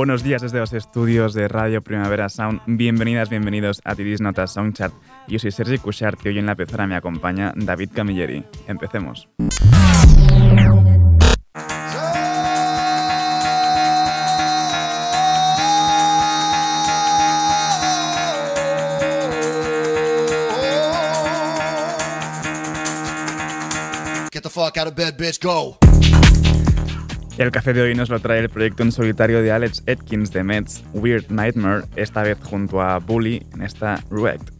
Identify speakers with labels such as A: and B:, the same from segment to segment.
A: Buenos días desde los estudios de Radio Primavera Sound. Bienvenidas, bienvenidos a Tiris Notas Soundchart. Yo soy Sergi Cushart y hoy en la pezora me acompaña David Camilleri. Empecemos.
B: Get the fuck out of bed, bitch, go.
A: El café de hoy nos lo trae el proyecto en solitario de Alex Atkins de Mets, Weird Nightmare, esta vez junto a Bully en esta Ruect.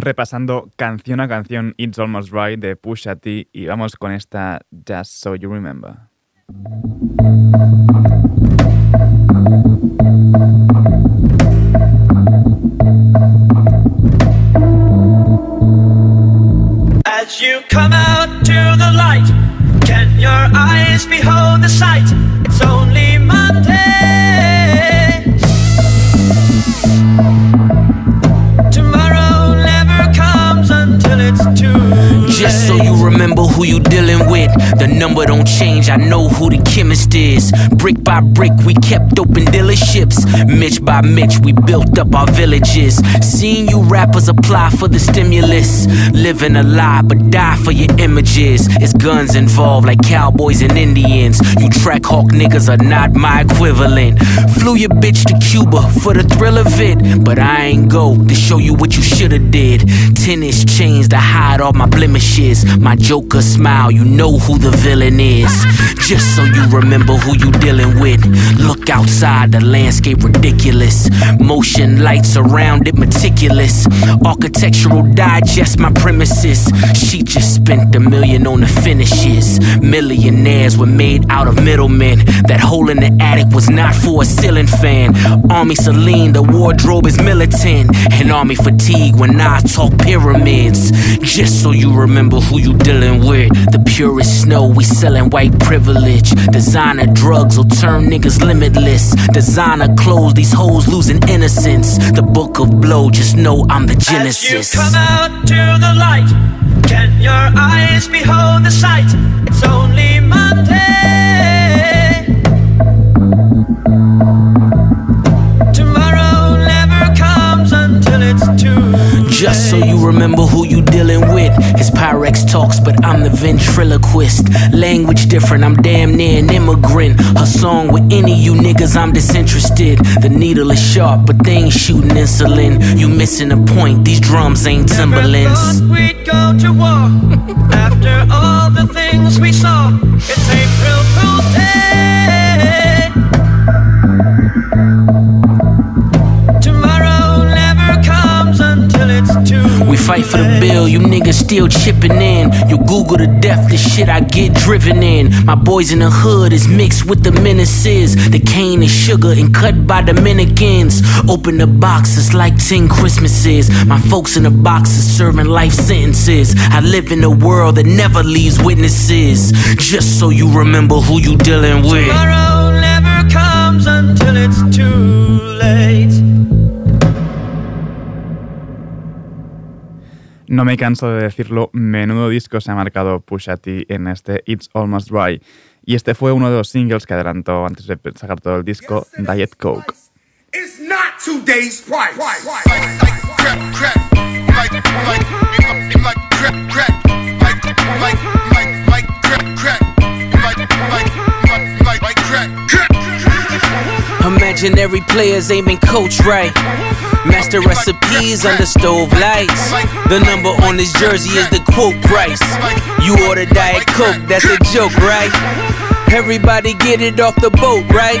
A: Repasando canción a canción It's Almost Right de Pusha T y vamos con esta Just So You Remember.
C: I know chemist is. Brick by brick, we kept open dealerships. Mitch by Mitch, we built up our villages. Seeing you rappers apply for the stimulus. Living a lie, but die for your images. It's guns involved, like cowboys and Indians. You track hawk niggas are not my equivalent. Flew your bitch to Cuba for the thrill of it. But I ain't go to show you what you shoulda did. Tennis chains to hide all my blemishes. My Joker smile, you know who the villain is. Just so you remember who you dealing with. Look outside, the landscape ridiculous. Motion lights around it meticulous. Architectural digest my premises. She just spent a million on the finishes. Millionaires were made out of middlemen. That hole in the attic was not for a ceiling fan. Army Celine, the wardrobe is militant. And army fatigue when I talk pyramids. Just so you remember who you dealing with. The purest snow, we selling white privilege. Designer drugs will turn niggas limitless. Designer clothes, these hoes losing innocence. The book of blow, just know I'm the
D: As
C: genesis.
D: you come out to the light, can your eyes behold the sight? It's only Monday. Tomorrow never comes until it's too
C: Just so you remember who you dealing with. His Pyrex talks, but I'm the ventriloquist. Language different, I'm damn near an immigrant. Her song with any you niggas, I'm disinterested. The needle is sharp, but they ain't shooting insulin. You missing the point, these drums ain't Timberlands.
D: we'd go to war after all the things we saw. It's April Fool's Day.
C: Fight for the bill, you niggas still chipping in. You Google the death, the shit I get driven in. My boys in the hood is mixed with the menaces. The cane is sugar and cut by Dominicans. Open the boxes like 10 Christmases. My folks in the boxes serving life sentences. I live in a world that never leaves witnesses. Just so you remember who you dealing with.
D: Tomorrow never comes until it's too
A: No me canso de decirlo, menudo disco se ha marcado Pusha T en este It's Almost Dry. Y este fue uno de los singles que adelantó antes de sacar todo el disco, Diet Coke.
E: It's not price.
C: Imaginary players aiming coach right. Master recipes under stove lights. The number on this jersey is the quote price. You order Diet Coke, that's a joke, right? Everybody get it off the boat, right?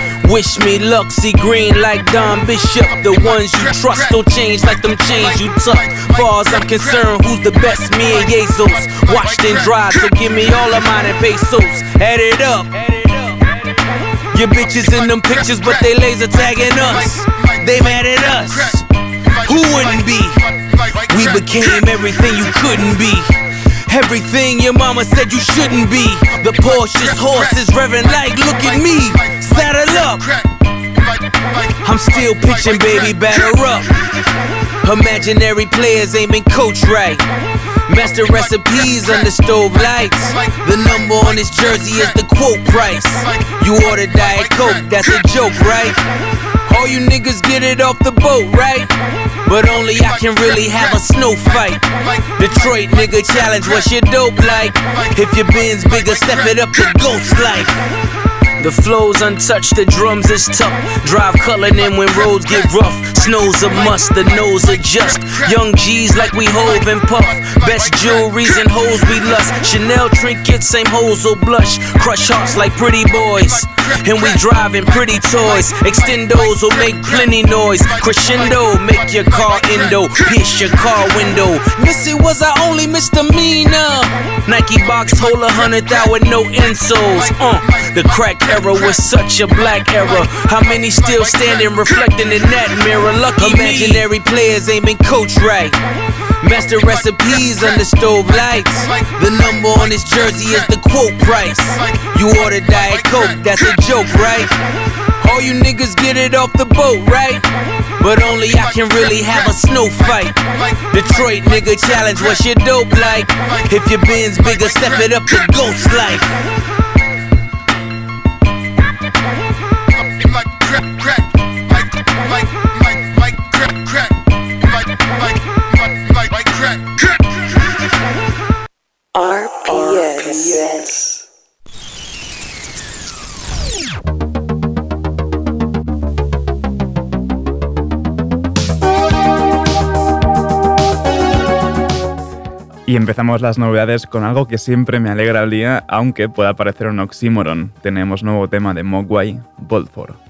C: Wish me luck, see green like Don Bishop. The ones you trust don't change like them chains you tuck. Far as I'm concerned, who's the best? Me and Jesus. Washed and dried, so give me all of mine and pesos. Add it up. Your bitches in them pictures, but they laser tagging us. They mad at us. Who wouldn't be? We became everything you couldn't be. Everything your mama said you shouldn't be. The Porsche's horse is revving like, look at me. Saddle up. I'm still pitching, baby, batter up. Imaginary players aiming coach right. Master recipes under stove lights. The number on this jersey is the quote price. You order Diet Coke, that's a joke, right? All you niggas get it off the boat, right? But only I can really have a snow fight. Detroit nigga challenge, what's your dope like? If your bin's bigger, step it up to ghost life. The flow's untouched, the drums is tough. Drive colored in when roads get rough. Snow's a must, the nose adjust. Young G's like we Hov and puff. Best jewelries and hoes we lust. Chanel trinkets, same hoes will blush. Crush hearts like pretty boys. And we driving pretty toys. Extendos will make plenty noise. Crescendo, make your car endo. Pierce your car window. Missy was our only misdemeanor. Nike box hold a hundred thou with no insoles. Uh, the crack era was such a black era. How many still standing reflecting in that mirror? Lucky imaginary players ain't been coached right. Master recipes under stove lights. The number on this jersey is the quote price. You order Diet Coke, that's a joke, right? All you niggas get it off the boat, right? But only I can really have a snow fight. Detroit nigga challenge, what's your dope like? If your bin's bigger, step it up to ghost life.
A: Empezamos las novedades con algo que siempre me alegra el día, aunque pueda parecer un oxímoron. Tenemos nuevo tema de Mogwai, Boldford.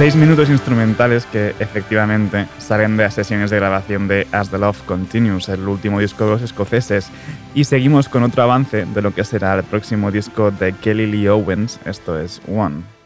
F: Seis minutos instrumentales que efectivamente salen de las sesiones de grabación de As the Love Continues, el último disco de los escoceses. Y seguimos con otro avance de lo que será el próximo disco de Kelly Lee Owens, esto es One.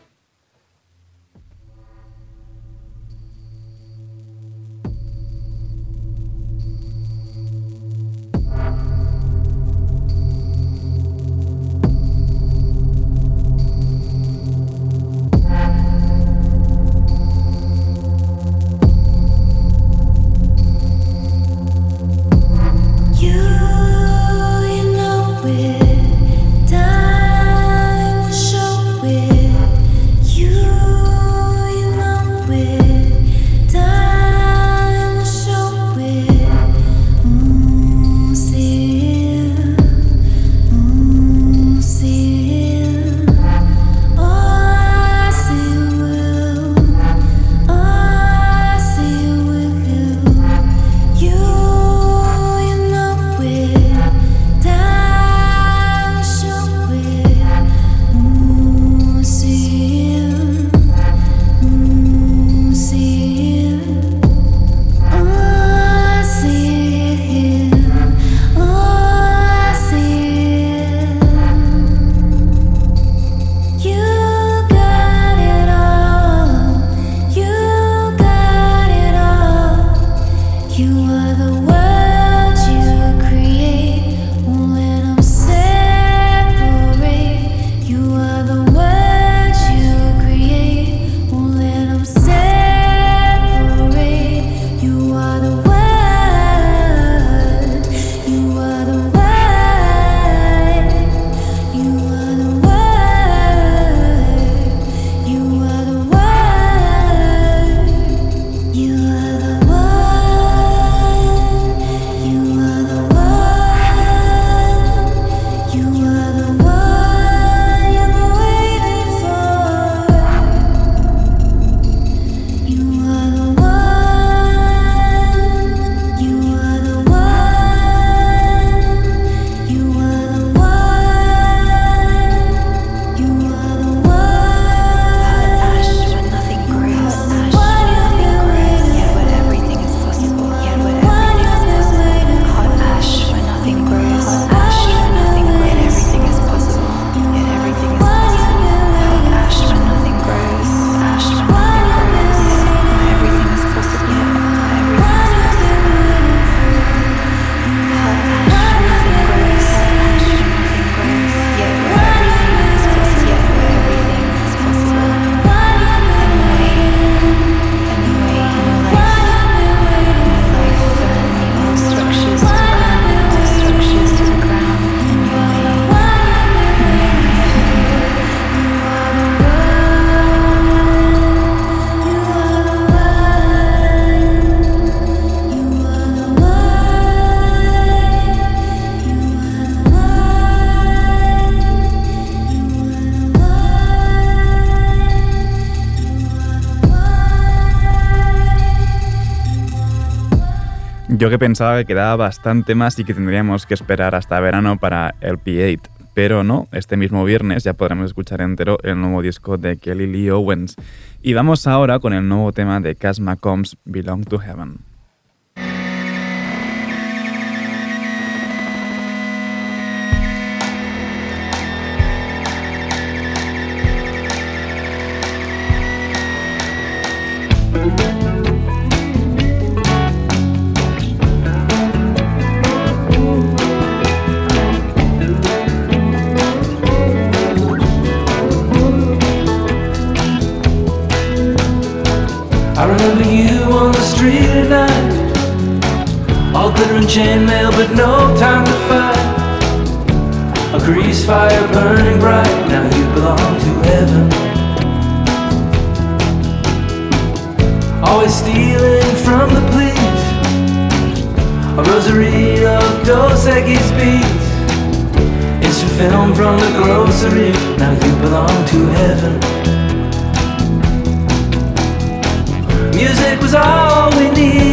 F: Yo que pensaba que quedaba bastante más y que tendríamos que esperar hasta verano para el P8. Pero no, este mismo viernes ya podremos escuchar entero el nuevo disco de Kelly Lee Owens. Y vamos ahora con el nuevo tema de Cass McCombs, Belong to Heaven.
G: Chainmail, but no time to fight. A grease fire burning bright, now you belong to heaven. Always stealing from the police. A rosary of Dos Equis beats. Instant film from the grocery, now you belong to heaven. Music was all we needed.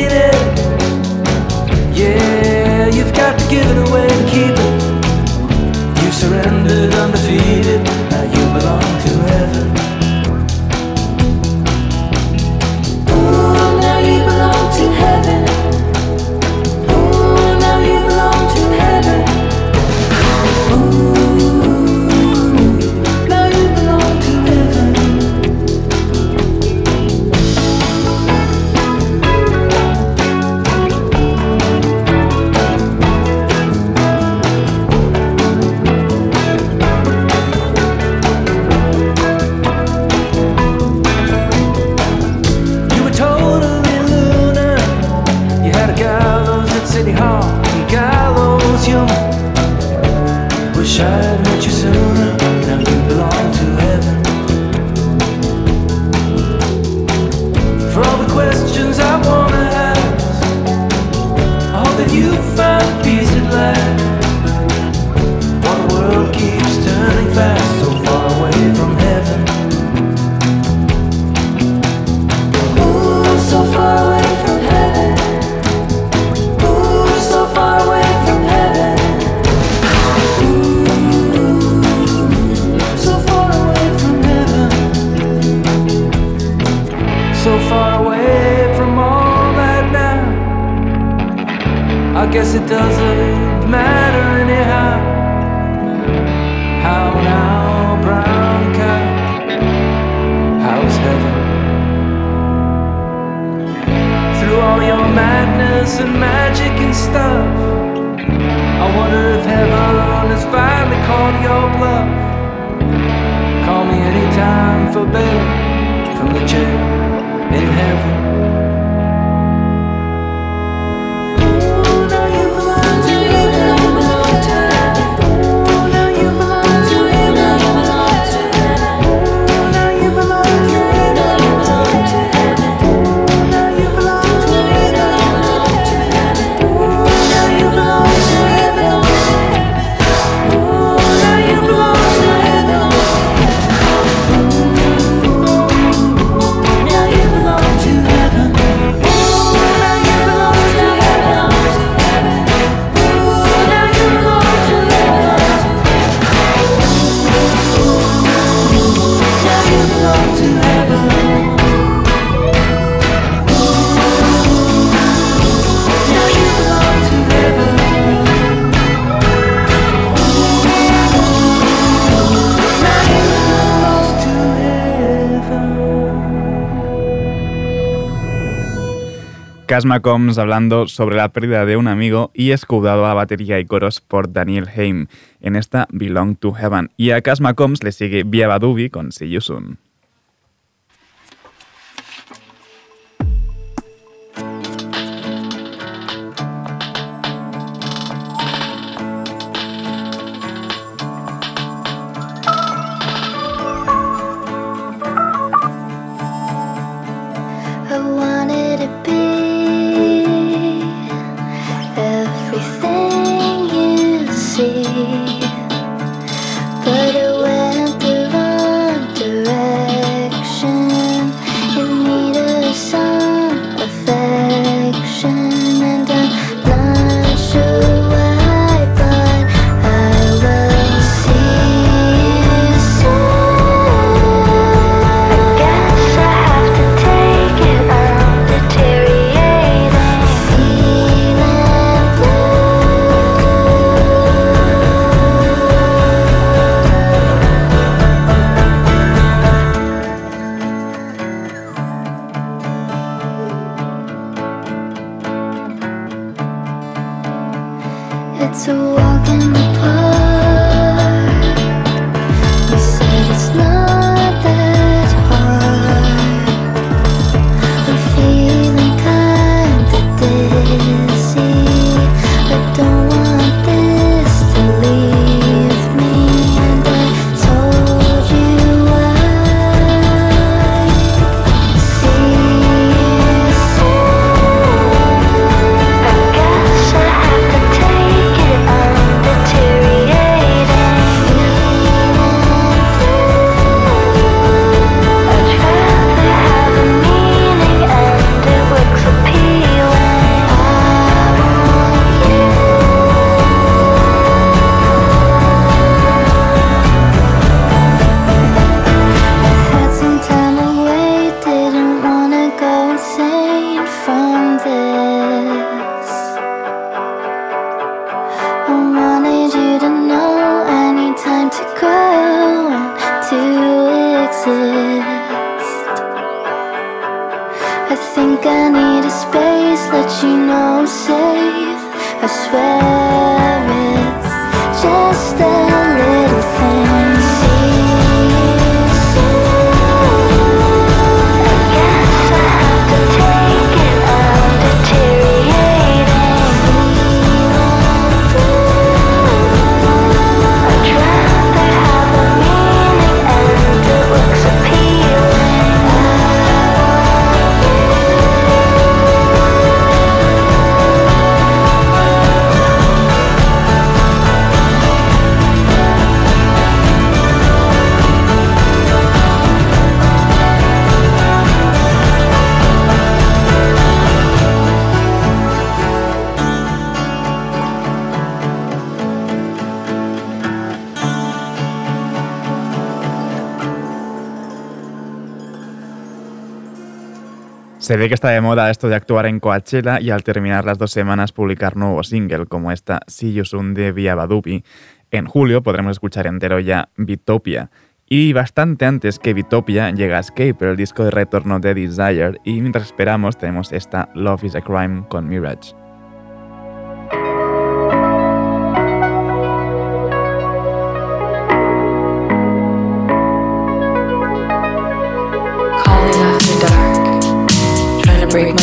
F: Asma Combs hablando sobre la pérdida de un amigo y escudado a batería y coros por Daniel Haim en esta Belong to Heaven. Y a Asma Combs le sigue Bia Badubi con See You Soon.
A: Se ve que está de moda esto de actuar en Coachella y al terminar las dos semanas publicar nuevo single como esta See You de Via Badupi. En julio podremos escuchar entero ya Bitopia. Y bastante antes que Bitopia llega Escape, el disco de retorno de Desire, y mientras esperamos tenemos esta Love is a Crime con Mirage.
H: Break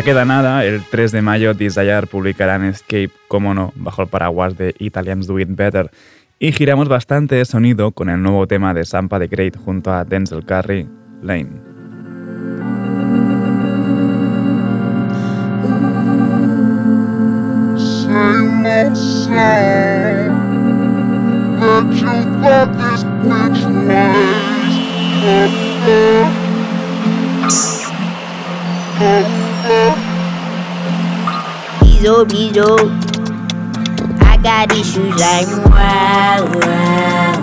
A: Ya queda nada, el 3 de mayo Desire publicarán Escape, como no, bajo el paraguas de Italians Do It Better. Y giramos bastante de sonido con el nuevo tema de Sampa the Great junto a Denzel Curry, Lane.
I: Bizo, bizo. I got issues like wow, wow.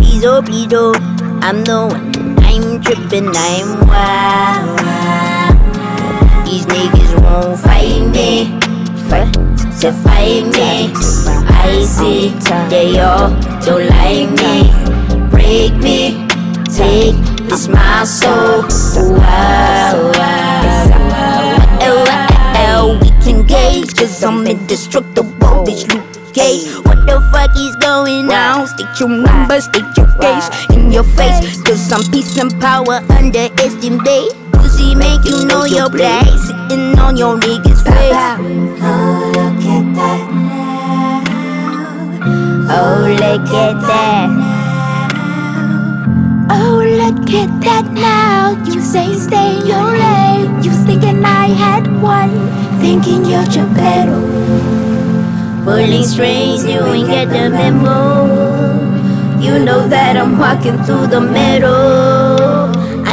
I: Bizo, bizo. I'm the one. I'm tripping. I'm wow, wow. These niggas won't fight me. Fight to fight me. I see they all don't like me. Break me. Take this my soul. Wow, we can gauge, cause I'm indestructible. This Luke Cage. What the fuck is going on? State your number, state your case in your face. Cause I'm peace and power, underestimate. Pussy make you know your place. Sitting on your niggas' face. Oh, look at that now. Oh, look at that. Oh, look at that now. You say stay your lane. You thinking I had one thinking you're Geppetto. Pulling strings, you ain't get the memo. You know that I'm walking through the meadow.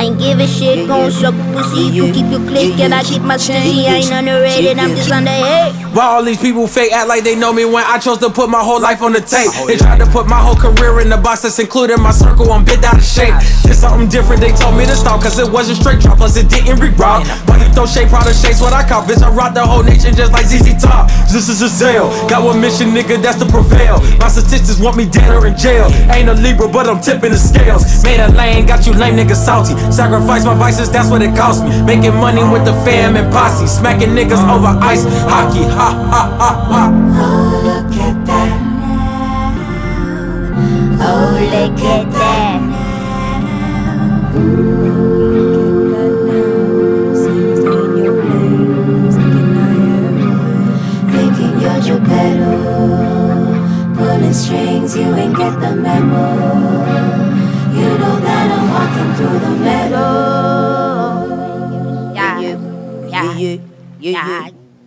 I: I ain't give a shit, gon' suck pussy. You keep your click and I keep my stizzy. I ain't underrated, I'm just underhate.
J: Why all these people fake act like they know me when I chose to put my whole life on the tape? They tried to put my whole career in the box that's including my circle. I'm bit out of shape. It's something different, they told me to stop, cause it wasn't straight drop, plus it didn't re-rock. But you throw shade, product shades, what I call. Bitch, I rock the whole nation just like ZZ Top. This is a sale. Got one mission, nigga, that's to prevail. My statistics want me dead or in jail. Ain't a Libra, but I'm tipping the scales. Made a lane, got you lame niggas salty. Sacrifice my vices, that's what it cost me. Making money with the fam and posse. Smacking niggas over ice hockey. Ha ha ha ha.
I: Oh, look at that. Oh, look at that. You're Geppetto. Pulling strings, you ain't get the memo.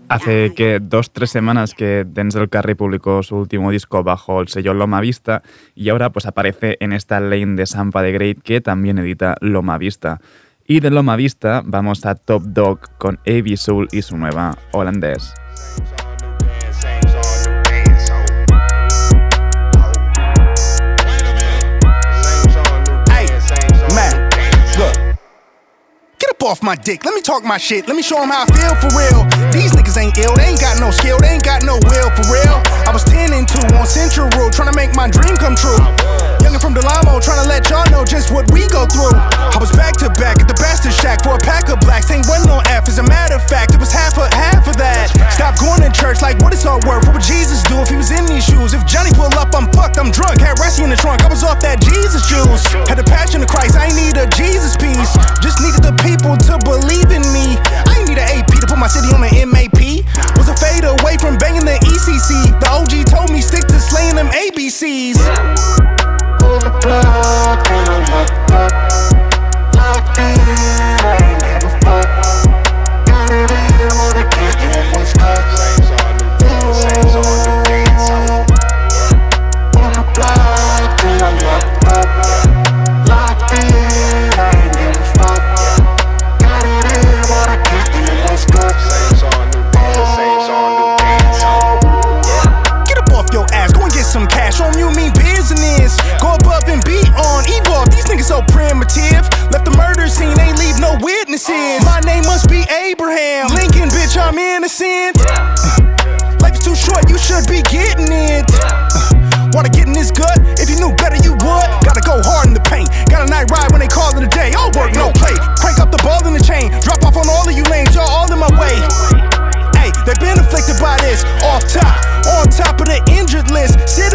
A: Hace que dos, tres semanas que Denzel Curry publicó su último disco bajo el sello Loma Vista y ahora pues aparece en esta lane de Sampa de Great que también edita Loma Vista. Y de Loma Vista vamos a Top Dog con A.B. Soul y su nueva Holandés.
K: Off my dick. Let me talk my shit. Let me show them how I feel for real. These niggas ain't ill. They ain't got no skill. They ain't got no will for real. I was 10 and 2 on Central Road trying to make my dream come true. Youngin' from Delamo trying to let y'all know just what we go through. I was back to back at the Bastard Shack for a pack of blacks. Ain't one no F. As a matter of fact, it was half of half of that. Stop going to church like what it's all worth. What would Jesus do if he was in these shoes? If Johnny pull up, I'm fucked. I'm drunk. Had Ressie in the trunk. I was off that Jesus juice. Had the passion of Christ. I need a Jesus piece. Just needed the people to believe in me. I ain't need an AP to put my city on the MAP. Was a fade away from banging the ECC. The OG told me stick to slaying them ABCs. Pull the plug fuck. Got it in, wanna get what's cut. No witnesses. My name must be Abraham. Lincoln, bitch, I'm innocent. Life is too short, you should be getting it. Wanna get in this gut? If you knew better, you would. Gotta go hard in the paint. Got a night ride when they call it a day. All work, no play. Crank up the ball in the chain. Drop off on all of you lanes, y'all all in my way. Hey, they've been afflicted by this. Off top, on top of the injured list. Sit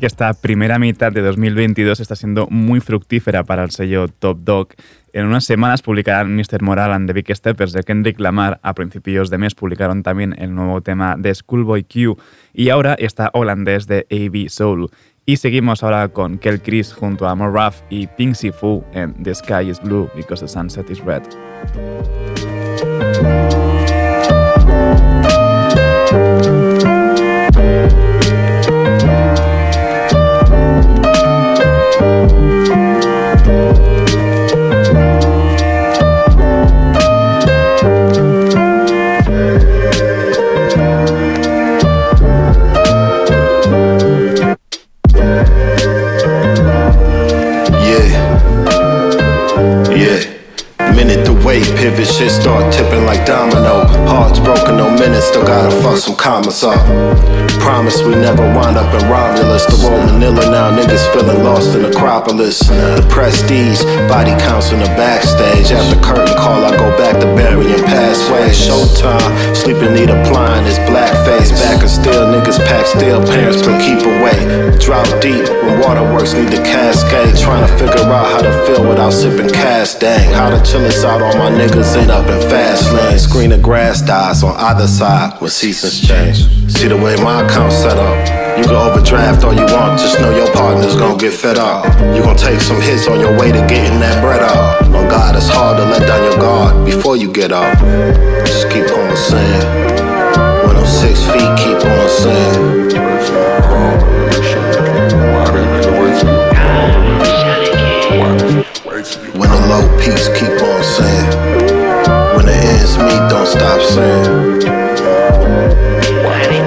A: Que esta primera mitad de 2022 está siendo muy fructífera para el sello Top Dog. En unas semanas publicarán Mr. Moral and the Big Steppers de Kendrick Lamar. A principios de mes publicaron también el nuevo tema de Schoolboy Q. Y ahora está holandés de A.B. Soul. Y seguimos ahora con Kel Chris junto a Morraf y Pinksy Fu en The Sky is Blue because the Sunset is Red.
L: Shit start tipping like domino. Hearts broken, no minutes, still gotta fuck some commas up. Promise we never wind up in Romulus. The world Manila now, niggas feeling lost in Acropolis. The prestige, body counts in the backstage. After curtain call, I go back to burying pathways. Showtime, sleeping need applying his black face. Back and still, niggas pack steel, parents can keep away. Drought deep, when waterworks need to cascade. Trying to figure out how to feel without sipping cast. Dang, how to chill us out, on my niggas end up in fast lane. Screen of grass dies on either side when seasons change. See the way my account's set up. You can overdraft all you want, just know your partner's gonna get fed up. You gon' take some hits on your way to getting that bread up. On God, it's hard to let down your guard before you get up. Just keep on saying. When I'm six feet, keep on saying. When the low peaks keep saying. When the ends don't stop saying.
M: Why they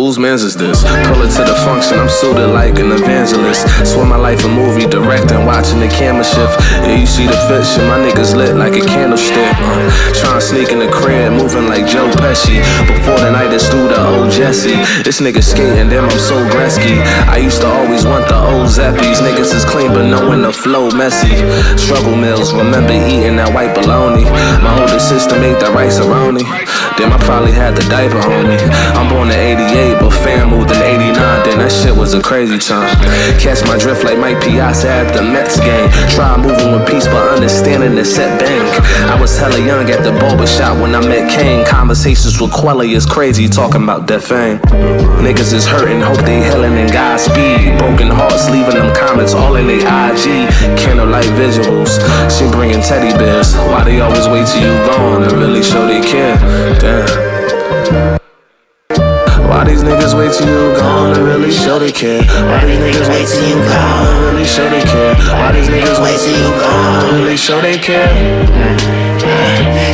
N: Whose man's is this? Pull it to the function, I'm suited like an evangelist. Swear my life a movie, directing, watching the camera shift. Yeah, you see the fiction, my niggas lit like a candlestick. Uh, trying to sneak in the crib, moving like Joe Pesci. Before the night is through the old Jesse. This nigga skating, damn, I'm so Gretzky. I used to always want the old Zappies. Niggas is clean, but knowing the flow messy. Struggle meals, remember eating that white bologna. My older sister made that rice Damn, I probably had the diaper on me. I'm born in 88, but fam moved in 89. Then that shit was a crazy time. Catch my drift like Mike Piazza at the Mets game. Try moving with peace, but understanding the set bank. I was hella young at the barber shop when I met Kane. Conversations with Quelly is crazy, talking about death fame. Niggas is hurting, hope they healing in Godspeed. Broken hearts, leaving them comments all in they IG. Candlelight visuals, she bringing teddy bears. Why they always wait till you gone to really show they care? Damn. Why these niggas wait till you gone to really show they care? Why these niggas wait till you gone to really show they care? Why these niggas wait till you gone to really show they care?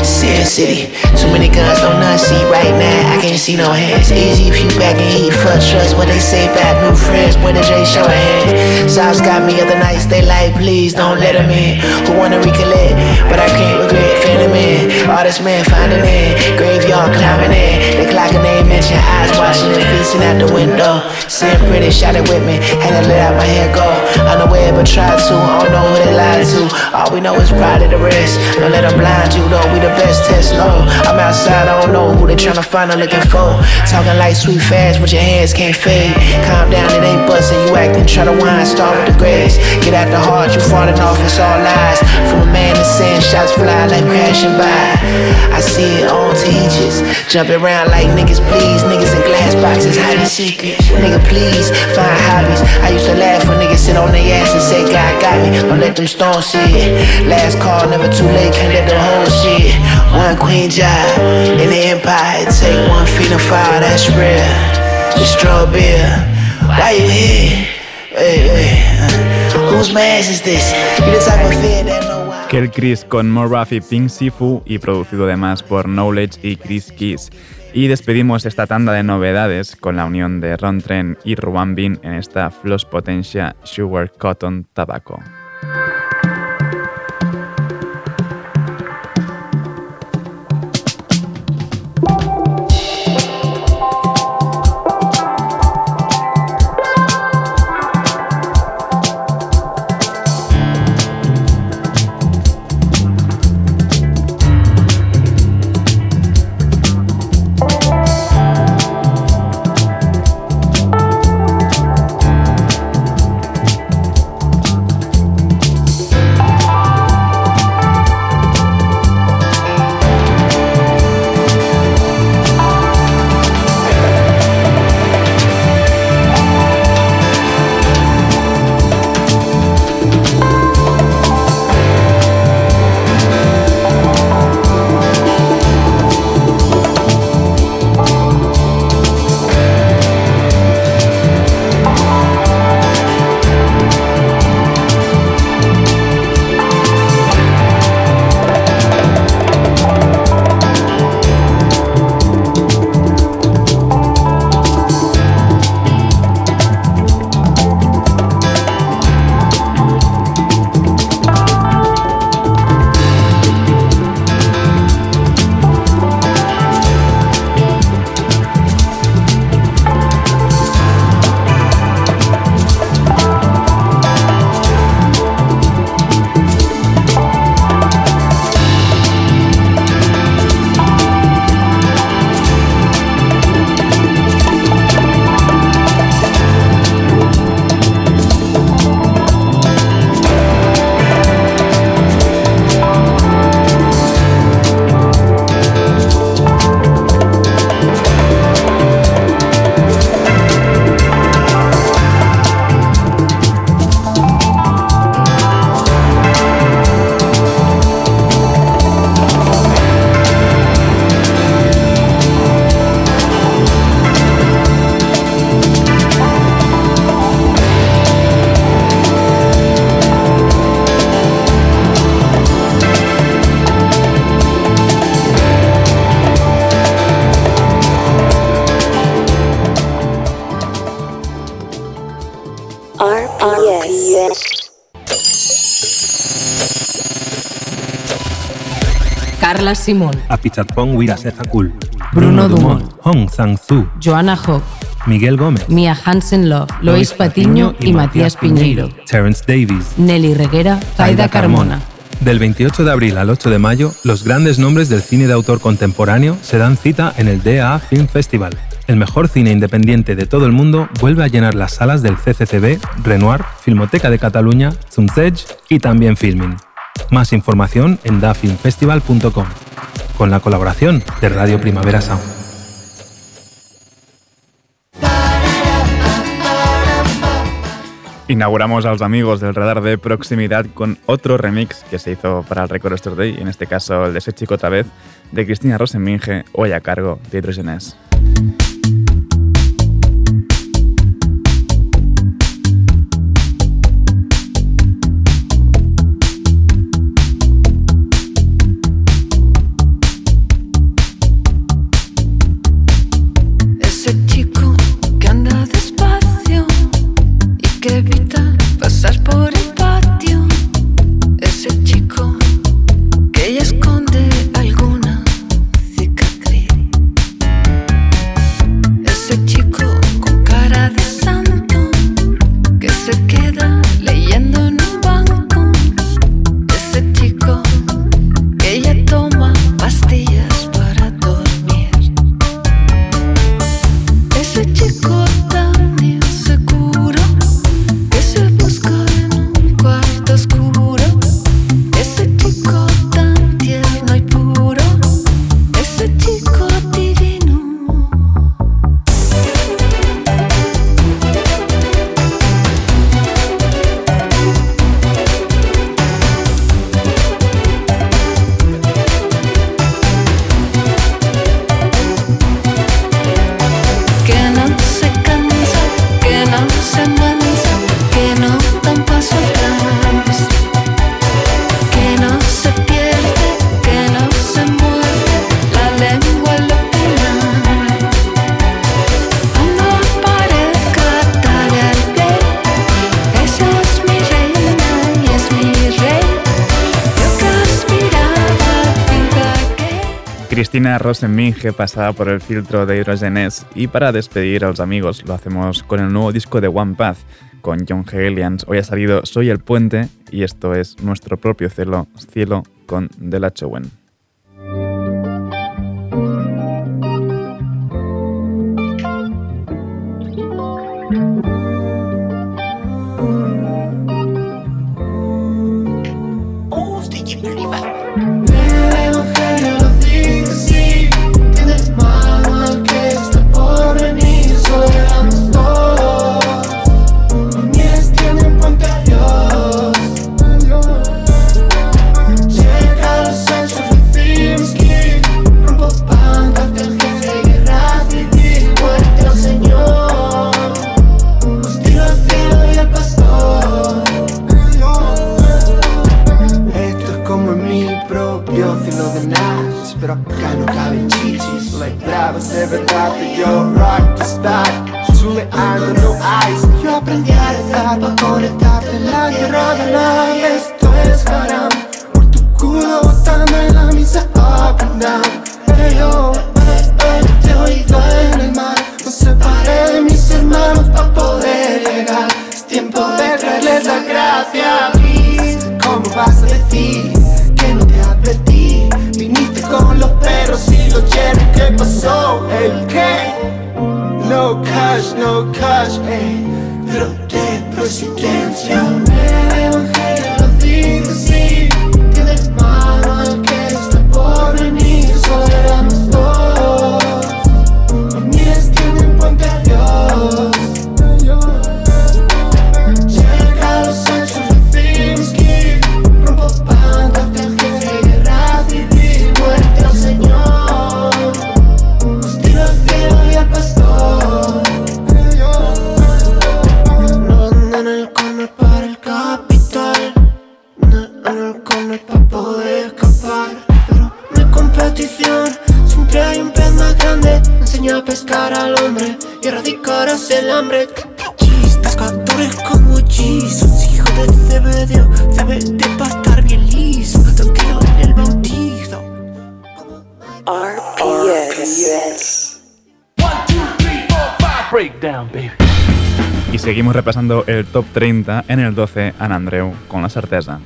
O: Sin City, too many guns, no none see right now. I can't see no hands. Easy pew back and heat for trust. What they say about new friends, when the J show hands. Sauce got me other nights, they like, please don't let them in. Who wanna recollect, but I can't regret feeling in. Artist man finding in, graveyard climbing in. They clocking they mention eyes watching and feasting out the window. Seeing pretty, shot it with me, had to let out my hair go. Unaware, but tried to, I don't know who they lied to. All we know is pride of the rest. Don't let them blind you though, we the best test, no. I'm outside, I don't know who they tryna find or looking for. Talking like sweet fast, but your hands can't fade. Calm down, it ain't busting, you acting, try to whine, start with the grace. Get out the heart, you falling off, it's all lies. From a man to sin, shots fly like crashing by. I see it on teachers, jumping around like niggas, please. Niggas in glass boxes, hiding secrets. Nigga, please, find hobbies. I used to laugh when niggas sit on their ass and say, God got me. Don't let them stones see it. Last call, never too late, can't let the shit. One queen job in the empire, it take one freedom fire, that's real. Destroy beer. Why you here? Hey, hey. Whose mask is this? You the type of fear that no
A: Kel Chris con Morbath y Pink Sifu y producido además por Knowledge y Chris Kiss. Y despedimos esta tanda de novedades con la unión de Ron Tren y Ruan Bin en esta Floss Potencia Sugar Cotton Tobacco.
P: Salas Simón,
Q: Apichatpong Wirasejacul,
P: Bruno Dumont,
Q: Hong Zhang-Zu,
P: Joanna Hock,
Q: Miguel Gómez,
P: Mia Hansen Love, Lois Patiño y, Matías Piñeiro,
Q: Terence Davis,
P: Nelly Reguera, Zaida Carmona.
Q: Del 28 de abril al 8 de mayo, los grandes nombres del cine de autor contemporáneo se dan cita en el DAA Film Festival. El mejor cine independiente de todo el mundo vuelve a llenar las salas del CCCB, Renoir, Filmoteca de Cataluña, Zumzeig y también Filmin. Más información en dafinfestival.com, con la colaboración de Radio Primavera Sound.
R: Inauguramos a los amigos del radar de proximidad con otro remix que se hizo para el Record Store Day, en este caso el de ese chico otra vez, de Cristina Rosenminge, hoy a cargo de Hidrogenes. Cristina Rosenminge pasada por el filtro de Hydrogenes y para despedir a los amigos lo hacemos con el nuevo disco de One Path con John Hegelians. Hoy ha salido Soy el puente y esto es nuestro propio cielo, cielo con
A: Delachowen. Repasando el top 30 en el 12 An Andreu con la certeza.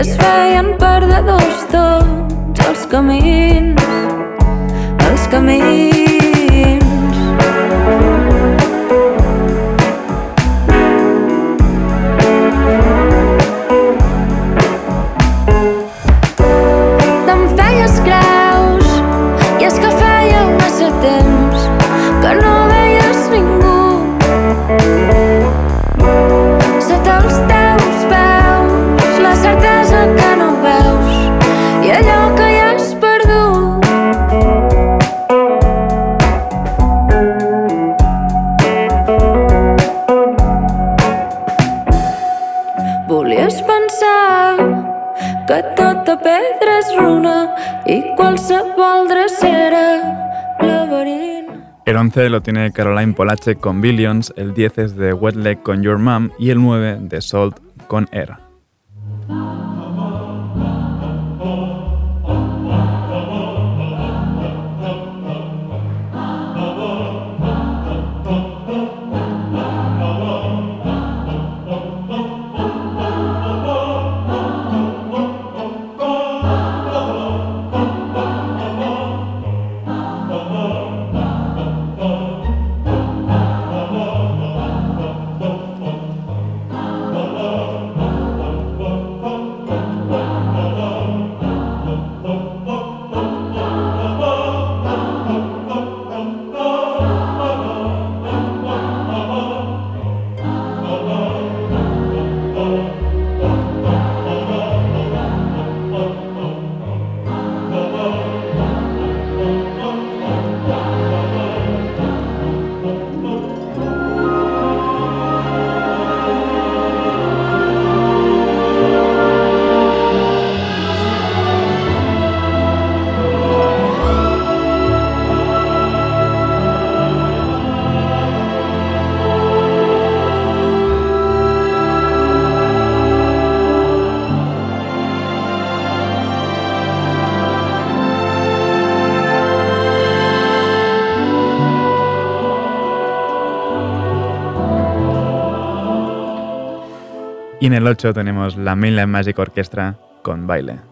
S: Es feien perdedors tots els camins, els camins. Volies pensar que tota pedra és runa i qualsevol drecera laberint.
A: El 11 lo tiene Caroline Polachek con Billions, el 10 es de Wet Leg con Your Mom y el 9 de Salt con Air. Y en el 8 tenemos la Mainline Magic Orchestra con baile.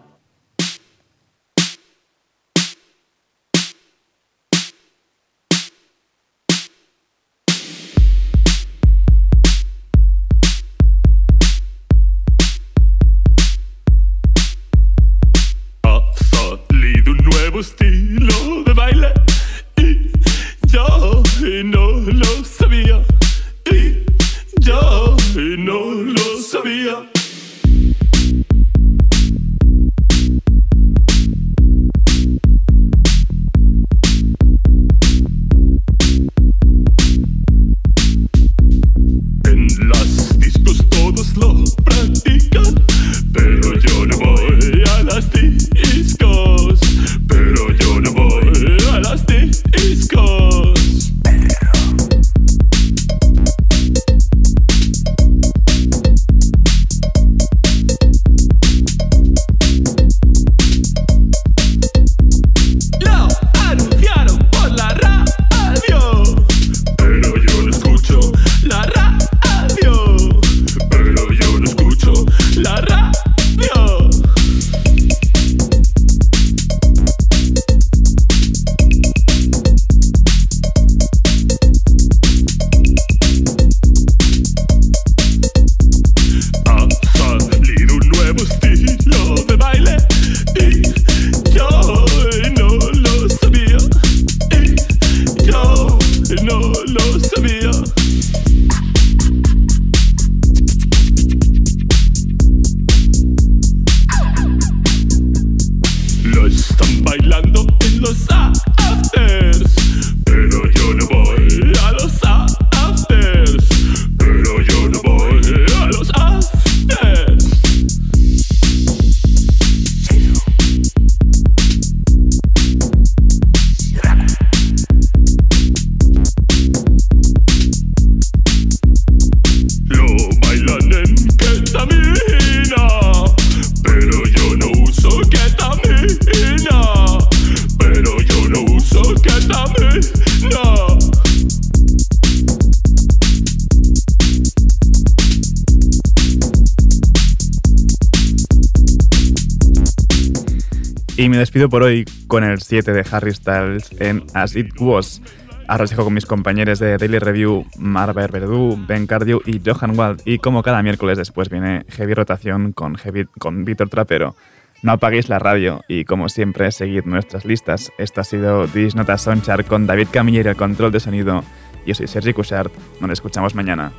T: Y me
A: despido por hoy con el 7 de Harry Styles en As It Was. Ahora os dejo con mis compañeros de Daily Review, Marver Verdú, Ben Cardew y Johan Wald. Y como cada miércoles después viene Heavy Rotación con, Heavy, con Víctor Trapero. No apaguéis la radio y como siempre seguid nuestras listas. Esto ha sido This Nota Sonchar con David Camilleri al control de sonido. Yo soy Sergi Cushart. Nos escuchamos mañana.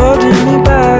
G: holding me back.